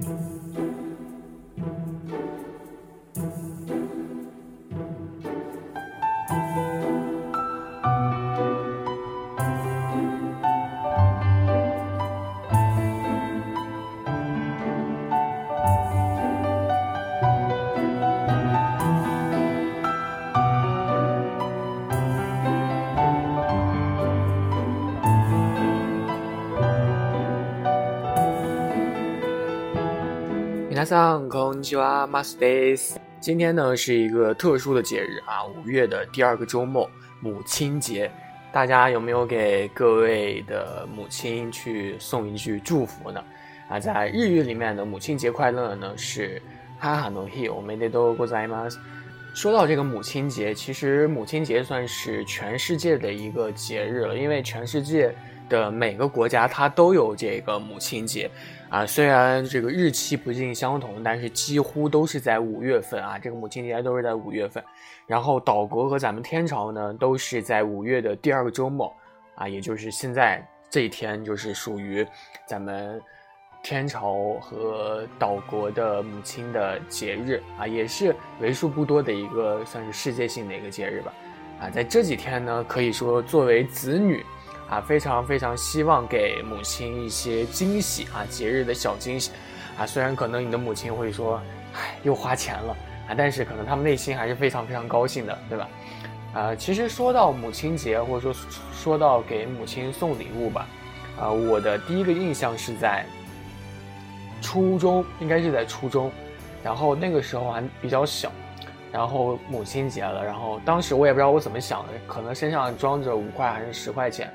Música 皆さんこんにちは、マスです。今天呢是一个特殊的节日啊，五月的第二个周末，母亲节。大家有没有给各位的母亲去送一句祝福呢？啊，在日语里面的母亲节快乐呢是哈哈诺ヒ我们得都过在吗？说到这个母亲节，其实母亲节算是全世界的一个节日了，因为全世界。 的每个国家它都有这个母亲节，啊，虽然这个日期不尽相同，但是几乎都是在五月份啊。这个母亲节都是在五月份，然后岛国和咱们天朝呢都是在五月的第二个周末，啊，也就是现在这一天就是属于咱们天朝和岛国的母亲的节日啊，也是为数不多的一个算是世界性的一个节日吧，啊，在这几天呢，可以说作为子女。啊，非常非常希望给母亲一些惊喜啊，节日的小惊喜，啊，虽然可能你的母亲会说，唉，又花钱了啊，但是可能他们内心还是非常非常高兴的，对吧？啊，其实说到母亲节，或者说说到给母亲送礼物吧，啊，我的第一个印象是在初中，应该是在初中，然后那个时候还比较小，然后母亲节了，然后当时我也不知道我怎么想的，可能身上装着五块还是十块钱。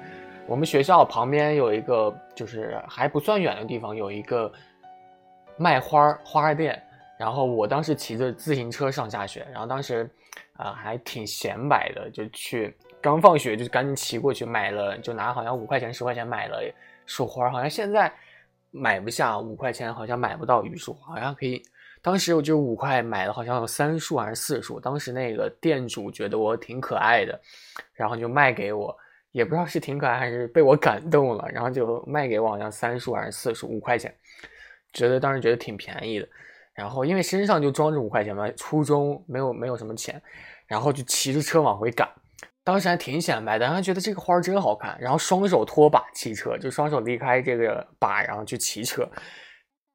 我们学校旁边有一个，就是还不算远的地方，有一个卖花花店。然后我当时骑着自行车上下学，然后当时，啊，还挺显摆的，就去刚放学就赶紧骑过去买了，就拿好像五块钱十块钱买了束花，好像现在买不下五块钱，好像买不到榆树，好像可以。当时我就五块买了，好像有三束还是四束。当时那个店主觉得我挺可爱的，然后就卖给我。也不知道是挺可爱还是被我感动了，然后就卖给我，好像三束还是四束，五块钱，觉得当时觉得挺便宜的。然后因为身上就装着五块钱嘛，初中没有没有什么钱，然后就骑着车往回赶。当时还挺显摆的，然后觉得这个花真好看，然后双手托把骑车，就双手离开这个把，然后去骑车。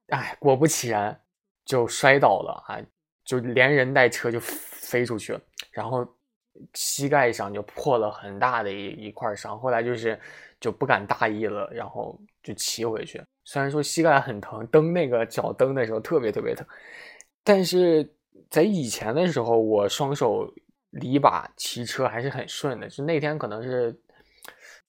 哎，果不其然就摔倒了啊，就连人带车就飞出去了，然后。膝盖上就破了很大的一一块伤，后来就是就不敢大意了，然后就骑回去。虽然说膝盖很疼，蹬那个脚蹬的时候特别特别疼，但是在以前的时候，我双手离把骑车还是很顺的。就那天可能是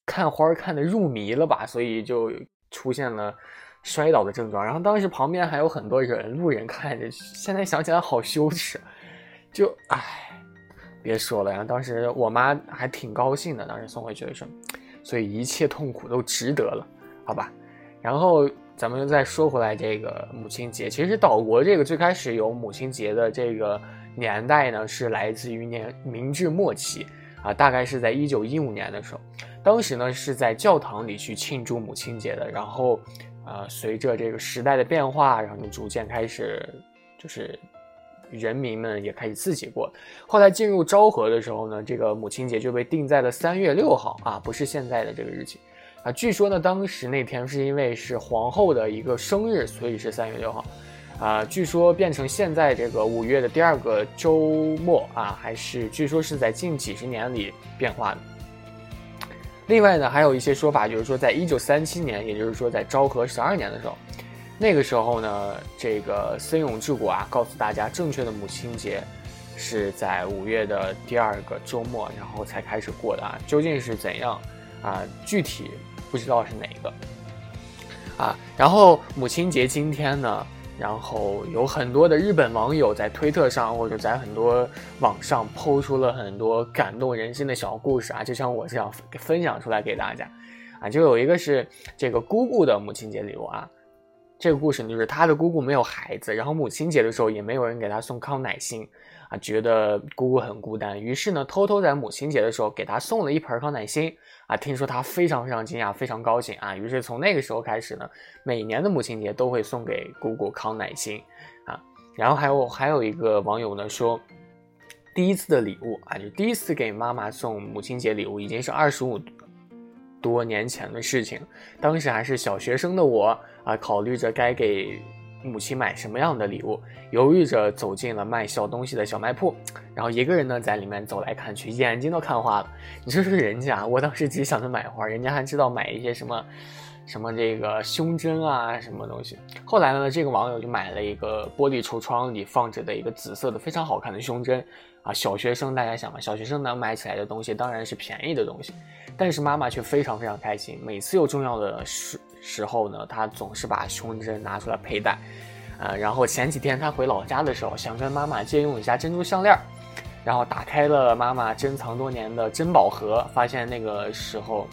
看花看的入迷了吧，所以就出现了摔倒的症状。然后当时旁边还有很多人路人看着，现在想起来好羞耻，就唉。别说了，然后当时我妈还挺高兴的，当时送回去的时候，所以一切痛苦都值得了，好吧？然后咱们再说回来，这个母亲节，其实岛国这个最开始有母亲节的这个年代呢，是来自于年明治末期啊，大概是在一九一五年的时候，当时呢是在教堂里去庆祝母亲节的，然后呃，随着这个时代的变化，然后就逐渐开始就是。人民们也开始自己过。后来进入昭和的时候呢，这个母亲节就被定在了三月六号啊，不是现在的这个日期啊。据说呢，当时那天是因为是皇后的一个生日，所以是三月六号啊。据说变成现在这个五月的第二个周末啊，还是据说是在近几十年里变化的。另外呢，还有一些说法，就是说在一九三七年，也就是说在昭和十二年的时候。那个时候呢，这个森永治国啊，告诉大家，正确的母亲节是在五月的第二个周末，然后才开始过的啊。究竟是怎样啊？具体不知道是哪一个啊。然后母亲节今天呢，然后有很多的日本网友在推特上或者在很多网上抛出了很多感动人心的小故事啊，就像我这样分享出来给大家啊。就有一个是这个姑姑的母亲节礼物啊。这个故事呢，就是他的姑姑没有孩子，然后母亲节的时候也没有人给他送康乃馨，啊，觉得姑姑很孤单，于是呢，偷偷在母亲节的时候给他送了一盆康乃馨，啊，听说他非常非常惊讶，非常高兴啊，于是从那个时候开始呢，每年的母亲节都会送给姑姑康乃馨，啊，然后还有还有一个网友呢说，第一次的礼物啊，就第一次给妈妈送母亲节礼物，已经是二十五。多年前的事情，当时还是小学生的我啊，考虑着该给母亲买什么样的礼物，犹豫着走进了卖小东西的小卖铺，然后一个人呢在里面走来看去，眼睛都看花了。你说说人家，我当时只想着买花，人家还知道买一些什么，什么这个胸针啊，什么东西。后来呢，这个网友就买了一个玻璃橱窗里放着的一个紫色的非常好看的胸针。啊，小学生，大家想嘛，小学生能买起来的东西当然是便宜的东西，但是妈妈却非常非常开心。每次有重要的时时候呢，她总是把胸针拿出来佩戴。呃，然后前几天她回老家的时候，想跟妈妈借用一下珍珠项链，然后打开了妈妈珍藏多年的珍宝盒，发现那个时候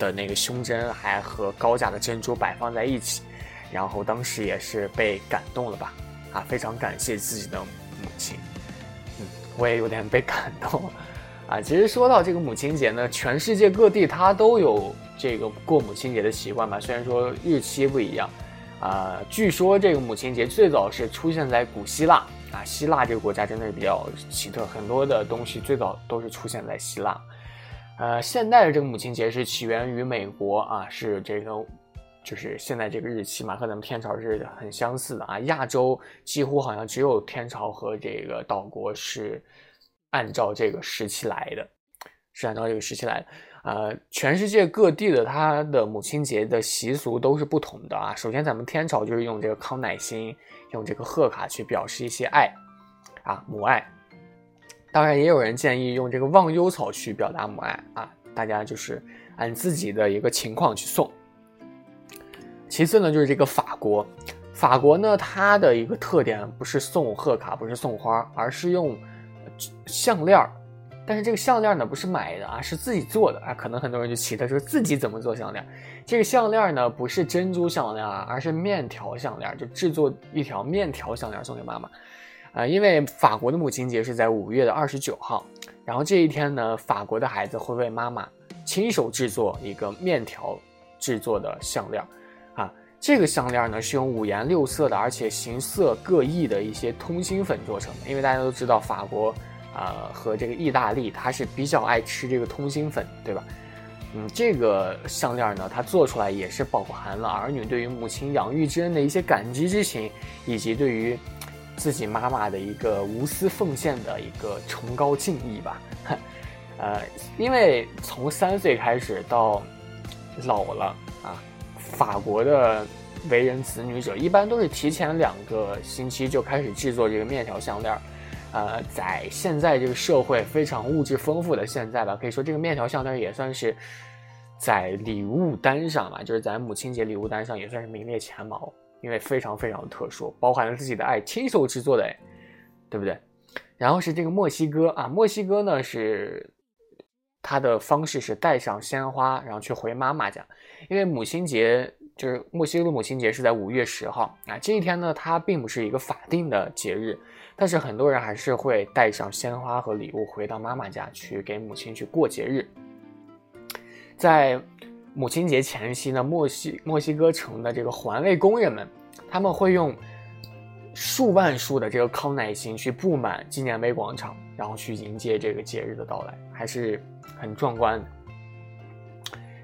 的那个胸针还和高价的珍珠摆放在一起，然后当时也是被感动了吧？啊，非常感谢自己的母亲。嗯我也有点被感动，啊，其实说到这个母亲节呢，全世界各地它都有这个过母亲节的习惯吧，虽然说日期不一样，啊，据说这个母亲节最早是出现在古希腊，啊，希腊这个国家真的是比较奇特，很多的东西最早都是出现在希腊，呃，现代的这个母亲节是起源于美国，啊，是这个。就是现在这个日期嘛，和咱们天朝是很相似的啊。亚洲几乎好像只有天朝和这个岛国是按照这个时期来的，是按照这个时期来的。呃，全世界各地的它的母亲节的习俗都是不同的啊。首先，咱们天朝就是用这个康乃馨，用这个贺卡去表示一些爱啊，母爱。当然，也有人建议用这个忘忧草去表达母爱啊。大家就是按自己的一个情况去送。其次呢，就是这个法国，法国呢，它的一个特点不是送贺卡，不是送花，而是用项链儿。但是这个项链呢，不是买的啊，是自己做的啊。可能很多人就奇特说，自己怎么做项链？这个项链呢，不是珍珠项链啊，而是面条项链，就制作一条面条项链送给妈妈。啊，因为法国的母亲节是在五月的二十九号，然后这一天呢，法国的孩子会为妈妈亲手制作一个面条制作的项链。啊这个项链呢是用五颜六色的，而且形色各异的一些通心粉做成的。因为大家都知道，法国，呃，和这个意大利，它是比较爱吃这个通心粉，对吧？嗯，这个项链呢，它做出来也是饱含了儿女对于母亲养育之恩的一些感激之情，以及对于自己妈妈的一个无私奉献的一个崇高敬意吧。呃，因为从三岁开始到老了啊。法国的为人子女者一般都是提前两个星期就开始制作这个面条项链呃，在现在这个社会非常物质丰富的现在吧，可以说这个面条项链也算是在礼物单上吧，就是在母亲节礼物单上也算是名列前茅，因为非常非常特殊，包含了自己的爱，亲手制作的，对不对？然后是这个墨西哥啊，墨西哥呢是。他的方式是带上鲜花，然后去回妈妈家，因为母亲节就是墨西哥的母亲节是在五月十号啊。这一天呢，它并不是一个法定的节日，但是很多人还是会带上鲜花和礼物回到妈妈家去给母亲去过节日。在母亲节前夕呢，墨西墨西哥城的这个环卫工人们，他们会用数万束的这个康乃馨去布满纪念碑广场，然后去迎接这个节日的到来，还是。很壮观。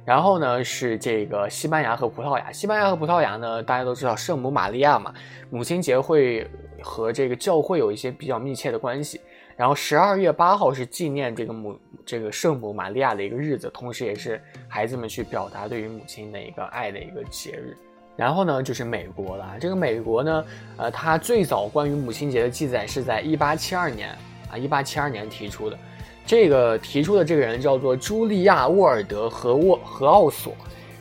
然后呢，是这个西班牙和葡萄牙。西班牙和葡萄牙呢，大家都知道圣母玛利亚嘛，母亲节会和这个教会有一些比较密切的关系。然后十二月八号是纪念这个母这个圣母玛利亚的一个日子，同时也是孩子们去表达对于母亲的一个爱的一个节日。然后呢，就是美国了。这个美国呢，呃，它最早关于母亲节的记载是在一八七二年啊，一八七二年提出的。这个提出的这个人叫做茱莉亚·沃尔德和沃和奥索，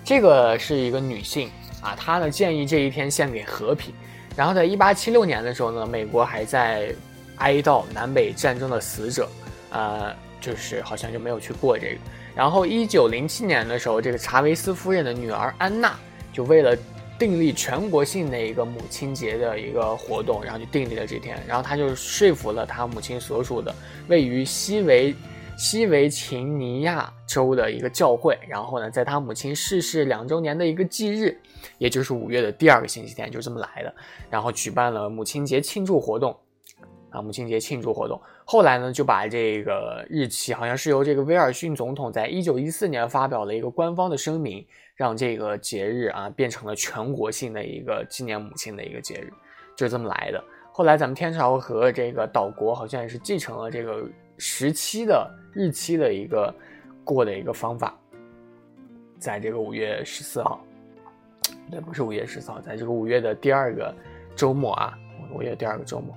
这个是一个女性啊，她呢建议这一天献给和平。然后在一八七六年的时候呢，美国还在哀悼南北战争的死者，呃，就是好像就没有去过这个。然后1907年的时候，这个查韦斯夫人的女儿安娜就为了订立全国性的一个母亲节的一个活动，然后就订立了这天，然后他就说服了他母亲所属的位于西维西维琴尼亚州的一个教会，然后呢，在他母亲逝世两周年的一个忌日，也就是五月的第二个星期天，就这么来的，然后举办了母亲节庆祝活动。啊，母亲节庆祝活动，后来呢就把这个日期，好像是由这个威尔逊总统在一九一四年发表了一个官方的声明，让这个节日啊变成了全国性的一个纪念母亲的一个节日，就这么来的。后来咱们天朝和这个岛国好像也是继承了这个时期的日期的一个过的一个方法，在这个五月十四号，对，不是五月十四号，在这个五月的第二个周末啊，五月第二个周末。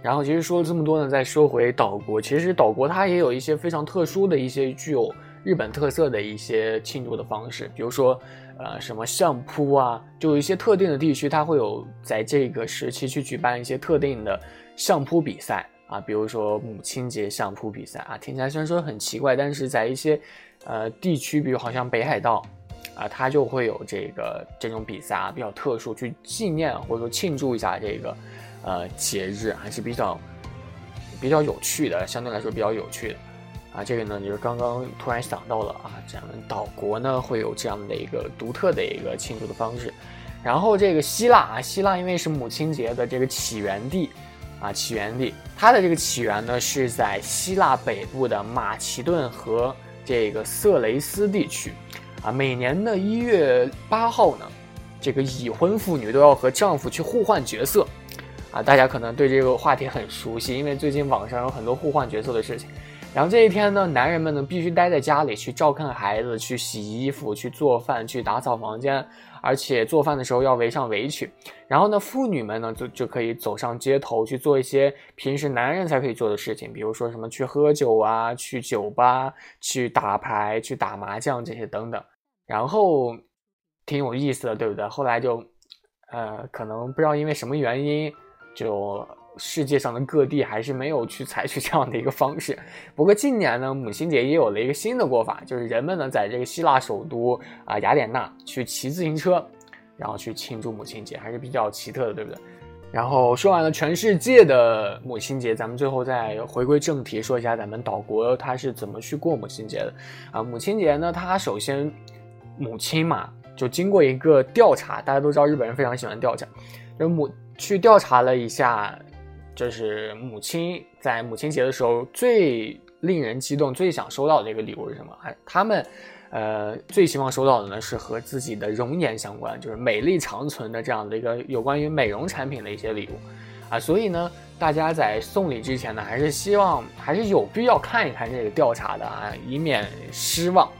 然后其实说了这么多呢，再说回岛国，其实岛国它也有一些非常特殊的一些具有日本特色的一些庆祝的方式，比如说，呃，什么相扑啊，就有一些特定的地区，它会有在这个时期去举办一些特定的相扑比赛啊，比如说母亲节相扑比赛啊，听起来虽然说很奇怪，但是在一些呃地区，比如好像北海道啊，它就会有这个这种比赛啊，比较特殊，去纪念或者说庆祝一下这个。呃，节日还是比较比较有趣的，相对来说比较有趣的啊。这个呢，就是刚刚突然想到了啊，咱们岛国呢会有这样的一个独特的一个庆祝的方式。然后这个希腊啊，希腊因为是母亲节的这个起源地啊，起源地，它的这个起源呢是在希腊北部的马其顿和这个色雷斯地区啊。每年的一月八号呢，这个已婚妇女都要和丈夫去互换角色。大家可能对这个话题很熟悉，因为最近网上有很多互换角色的事情。然后这一天呢，男人们呢必须待在家里去照看孩子、去洗衣服、去做饭、去打扫房间，而且做饭的时候要围上围裙。然后呢，妇女们呢就就可以走上街头去做一些平时男人才可以做的事情，比如说什么去喝酒啊、去酒吧、去打牌、去打麻将这些等等。然后挺有意思的，对不对？后来就，呃，可能不知道因为什么原因。就世界上的各地还是没有去采取这样的一个方式。不过近年呢，母亲节也有了一个新的过法，就是人们呢在这个希腊首都啊雅典娜去骑自行车，然后去庆祝母亲节，还是比较奇特的，对不对？然后说完了全世界的母亲节，咱们最后再回归正题，说一下咱们岛国它是怎么去过母亲节的啊？母亲节呢，它首先母亲嘛，就经过一个调查，大家都知道日本人非常喜欢调查，就母。去调查了一下，就是母亲在母亲节的时候最令人激动、最想收到的一个礼物是什么？哎，他们，呃，最希望收到的呢是和自己的容颜相关，就是美丽长存的这样的一个有关于美容产品的一些礼物，啊，所以呢，大家在送礼之前呢，还是希望还是有必要看一看这个调查的啊，以免失望，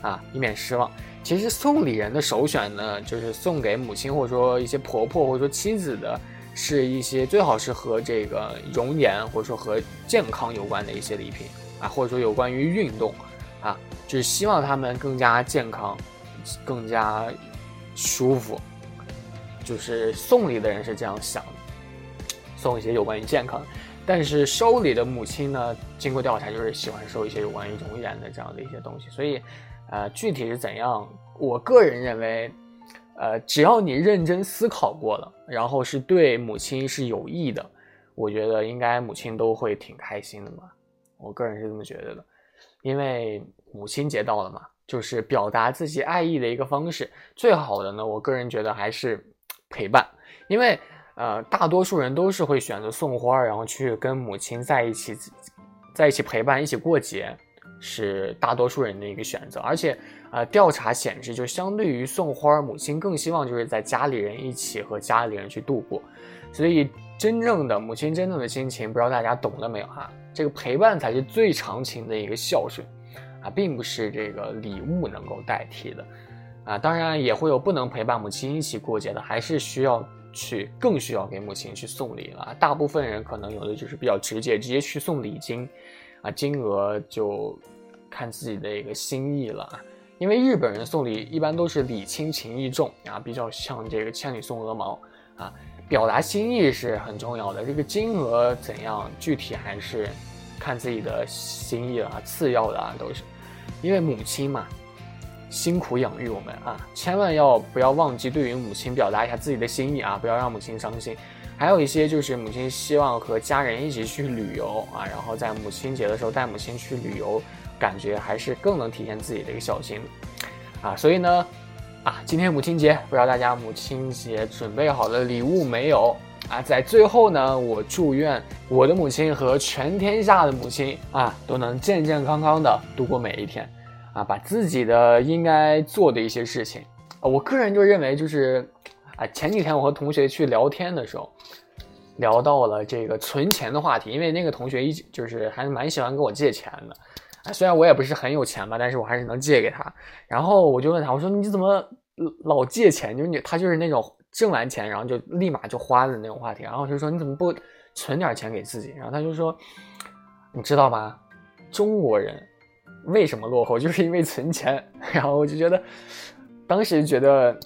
啊，以免失望。其实送礼人的首选呢，就是送给母亲或者说一些婆婆或者说妻子的，是一些最好是和这个容颜或者说和健康有关的一些礼品啊，或者说有关于运动啊，就是希望他们更加健康，更加舒服。就是送礼的人是这样想的，送一些有关于健康。但是收礼的母亲呢，经过调查就是喜欢收一些有关于容颜的这样的一些东西，所以。呃，具体是怎样？我个人认为，呃，只要你认真思考过了，然后是对母亲是有益的，我觉得应该母亲都会挺开心的嘛。我个人是这么觉得的，因为母亲节到了嘛，就是表达自己爱意的一个方式。最好的呢，我个人觉得还是陪伴，因为呃，大多数人都是会选择送花，然后去跟母亲在一起，在一起陪伴，一起过节。是大多数人的一个选择，而且，呃，调查显示，就相对于送花，母亲更希望就是在家里人一起和家里人去度过，所以真正的母亲真正的心情，不知道大家懂了没有哈？这个陪伴才是最长情的一个孝顺，啊，并不是这个礼物能够代替的，啊，当然也会有不能陪伴母亲一起过节的，还是需要去更需要给母亲去送礼了。大部分人可能有的就是比较直接，直接去送礼金。啊，金额就看自己的一个心意了，因为日本人送礼一般都是礼轻情意重啊，比较像这个千里送鹅毛啊，表达心意是很重要的。这个金额怎样，具体还是看自己的心意了，次要的啊都是，因为母亲嘛，辛苦养育我们啊，千万要不要忘记对于母亲表达一下自己的心意啊，不要让母亲伤心。还有一些就是母亲希望和家人一起去旅游啊，然后在母亲节的时候带母亲去旅游，感觉还是更能体现自己的一个孝心啊。所以呢，啊，今天母亲节，不知道大家母亲节准备好了礼物没有啊？在最后呢，我祝愿我的母亲和全天下的母亲啊，都能健健康康的度过每一天啊，把自己的应该做的一些事情啊，我个人就认为就是。啊，前几天我和同学去聊天的时候，聊到了这个存钱的话题，因为那个同学一就是还蛮喜欢跟我借钱的，啊，虽然我也不是很有钱吧，但是我还是能借给他。然后我就问他，我说你怎么老借钱？就是你他就是那种挣完钱然后就立马就花的那种话题。然后我就说你怎么不存点钱给自己？然后他就说，你知道吗？中国人为什么落后，就是因为存钱。然后我就觉得，当时觉得。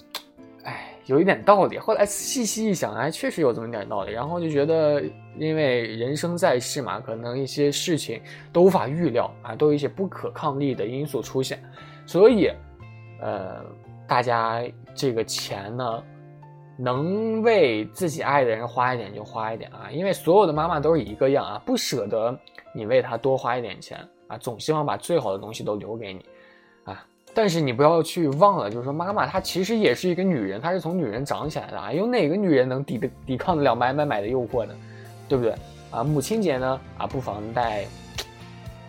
有一点道理，后来细细一想，哎确实有这么点道理。然后就觉得，因为人生在世嘛，可能一些事情都无法预料啊，都有一些不可抗力的因素出现，所以，呃，大家这个钱呢，能为自己爱的人花一点就花一点啊，因为所有的妈妈都是一个样啊，不舍得你为他多花一点钱啊，总希望把最好的东西都留给你。啊但是你不要去忘了，就是说妈妈她其实也是一个女人，她是从女人长起来的啊。有哪个女人能抵得抵抗得了买买买的诱惑呢？对不对？啊，母亲节呢啊，不妨带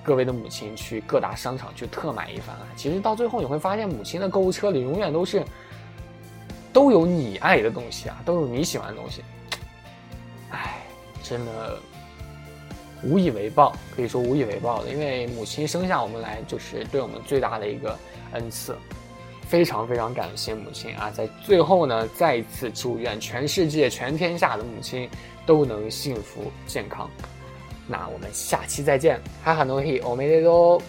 各位的母亲去各大商场去特买一番啊。其实到最后你会发现，母亲的购物车里永远都是都有你爱的东西啊，都有你喜欢的东西。哎，真的无以为报，可以说无以为报的，因为母亲生下我们来就是对我们最大的一个。恩赐，非常非常感谢母亲啊！在最后呢，再一次祝愿全世界、全天下的母亲都能幸福健康。那我们下期再见，哈哈诺希欧美德多。